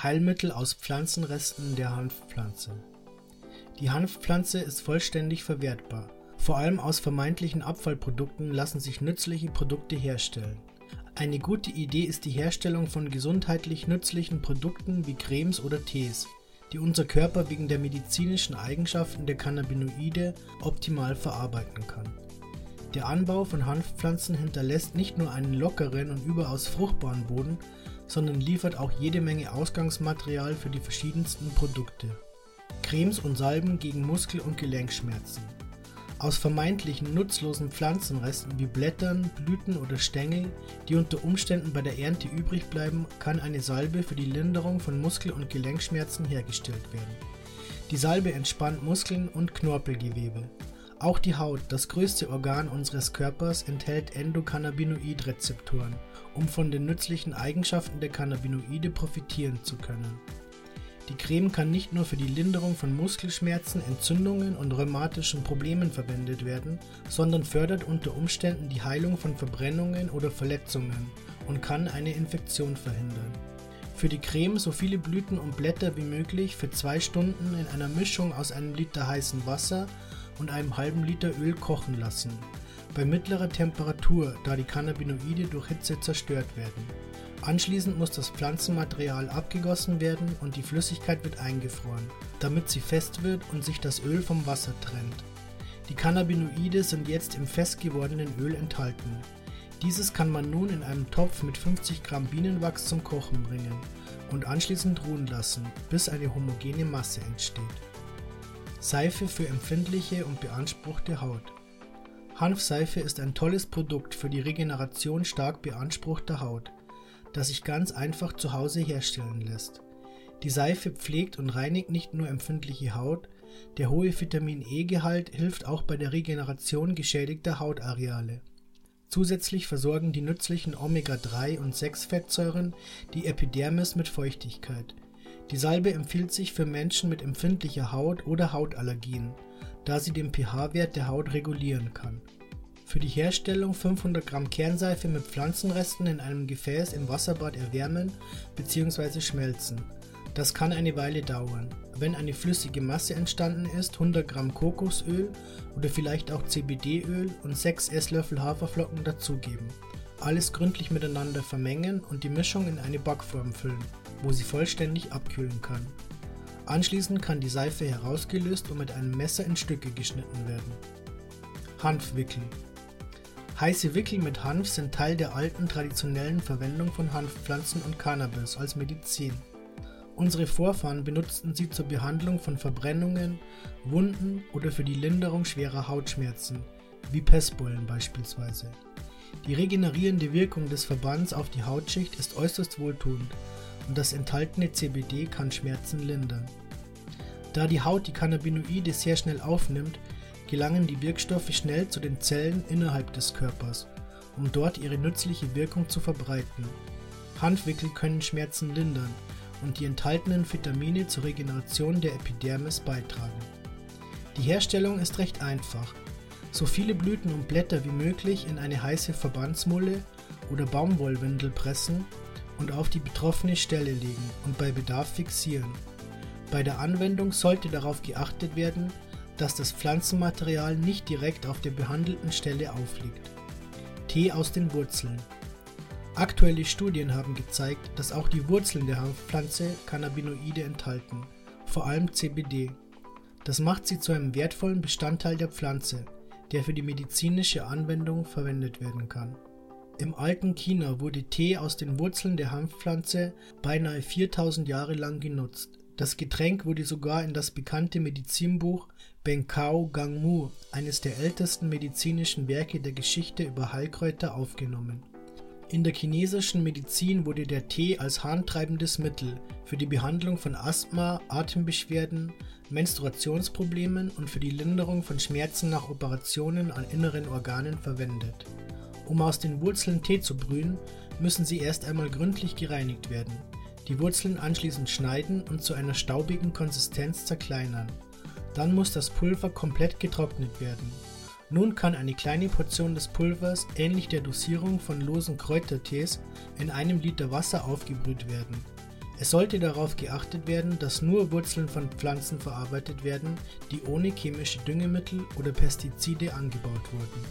Heilmittel aus Pflanzenresten der Hanfpflanze. Die Hanfpflanze ist vollständig verwertbar. Vor allem aus vermeintlichen Abfallprodukten lassen sich nützliche Produkte herstellen. Eine gute Idee ist die Herstellung von gesundheitlich nützlichen Produkten wie Cremes oder Tees, die unser Körper wegen der medizinischen Eigenschaften der Cannabinoide optimal verarbeiten kann. Der Anbau von Hanfpflanzen hinterlässt nicht nur einen lockeren und überaus fruchtbaren Boden, sondern liefert auch jede Menge Ausgangsmaterial für die verschiedensten Produkte. Cremes und Salben gegen Muskel- und Gelenkschmerzen. Aus vermeintlichen nutzlosen Pflanzenresten wie Blättern, Blüten oder Stängel, die unter Umständen bei der Ernte übrig bleiben, kann eine Salbe für die Linderung von Muskel- und Gelenkschmerzen hergestellt werden. Die Salbe entspannt Muskeln und Knorpelgewebe. Auch die Haut, das größte Organ unseres Körpers, enthält Endokannabinoidrezeptoren, um von den nützlichen Eigenschaften der Cannabinoide profitieren zu können. Die Creme kann nicht nur für die Linderung von Muskelschmerzen, Entzündungen und rheumatischen Problemen verwendet werden, sondern fördert unter Umständen die Heilung von Verbrennungen oder Verletzungen und kann eine Infektion verhindern. Für die Creme so viele Blüten und Blätter wie möglich für zwei Stunden in einer Mischung aus einem Liter heißem Wasser und einem halben Liter Öl kochen lassen. Bei mittlerer Temperatur, da die Cannabinoide durch Hitze zerstört werden. Anschließend muss das Pflanzenmaterial abgegossen werden und die Flüssigkeit wird eingefroren, damit sie fest wird und sich das Öl vom Wasser trennt. Die Cannabinoide sind jetzt im fest gewordenen Öl enthalten. Dieses kann man nun in einem Topf mit 50 Gramm Bienenwachs zum Kochen bringen und anschließend ruhen lassen, bis eine homogene Masse entsteht. Seife für empfindliche und beanspruchte Haut. Hanfseife ist ein tolles Produkt für die Regeneration stark beanspruchter Haut, das sich ganz einfach zu Hause herstellen lässt. Die Seife pflegt und reinigt nicht nur empfindliche Haut, der hohe Vitamin E-Gehalt hilft auch bei der Regeneration geschädigter Hautareale. Zusätzlich versorgen die nützlichen Omega-3 und 6-Fettsäuren die Epidermis mit Feuchtigkeit – die Salbe empfiehlt sich für Menschen mit empfindlicher Haut oder Hautallergien, da sie den pH-Wert der Haut regulieren kann. Für die Herstellung 500 Gramm Kernseife mit Pflanzenresten in einem Gefäß im Wasserbad erwärmen bzw. schmelzen. Das kann eine Weile dauern. Wenn eine flüssige Masse entstanden ist, 100 Gramm Kokosöl oder vielleicht auch CBD-Öl und 6 Esslöffel Haferflocken dazugeben. Alles gründlich miteinander vermengen und die Mischung in eine Backform füllen wo sie vollständig abkühlen kann. Anschließend kann die Seife herausgelöst und mit einem Messer in Stücke geschnitten werden. Hanfwickel Heiße Wickel mit Hanf sind Teil der alten traditionellen Verwendung von Hanfpflanzen und Cannabis als Medizin. Unsere Vorfahren benutzten sie zur Behandlung von Verbrennungen, Wunden oder für die Linderung schwerer Hautschmerzen, wie Pestbeulen beispielsweise. Die regenerierende Wirkung des Verbands auf die Hautschicht ist äußerst wohltuend und das enthaltene CBD kann Schmerzen lindern. Da die Haut die Cannabinoide sehr schnell aufnimmt, gelangen die Wirkstoffe schnell zu den Zellen innerhalb des Körpers, um dort ihre nützliche Wirkung zu verbreiten. Handwickel können Schmerzen lindern und die enthaltenen Vitamine zur Regeneration der Epidermis beitragen. Die Herstellung ist recht einfach. So viele Blüten und Blätter wie möglich in eine heiße Verbandsmulle oder Baumwollwindel pressen und auf die betroffene Stelle legen und bei Bedarf fixieren. Bei der Anwendung sollte darauf geachtet werden, dass das Pflanzenmaterial nicht direkt auf der behandelten Stelle aufliegt. Tee aus den Wurzeln. Aktuelle Studien haben gezeigt, dass auch die Wurzeln der Hanfpflanze Cannabinoide enthalten, vor allem CBD. Das macht sie zu einem wertvollen Bestandteil der Pflanze, der für die medizinische Anwendung verwendet werden kann. Im alten China wurde Tee aus den Wurzeln der Hanfpflanze beinahe 4000 Jahre lang genutzt. Das Getränk wurde sogar in das bekannte Medizinbuch Benkao Gangmu, eines der ältesten medizinischen Werke der Geschichte über Heilkräuter, aufgenommen. In der chinesischen Medizin wurde der Tee als harntreibendes Mittel für die Behandlung von Asthma, Atembeschwerden, Menstruationsproblemen und für die Linderung von Schmerzen nach Operationen an inneren Organen verwendet. Um aus den Wurzeln Tee zu brühen, müssen sie erst einmal gründlich gereinigt werden, die Wurzeln anschließend schneiden und zu einer staubigen Konsistenz zerkleinern. Dann muss das Pulver komplett getrocknet werden. Nun kann eine kleine Portion des Pulvers, ähnlich der Dosierung von losen Kräutertees, in einem Liter Wasser aufgebrüht werden. Es sollte darauf geachtet werden, dass nur Wurzeln von Pflanzen verarbeitet werden, die ohne chemische Düngemittel oder Pestizide angebaut wurden.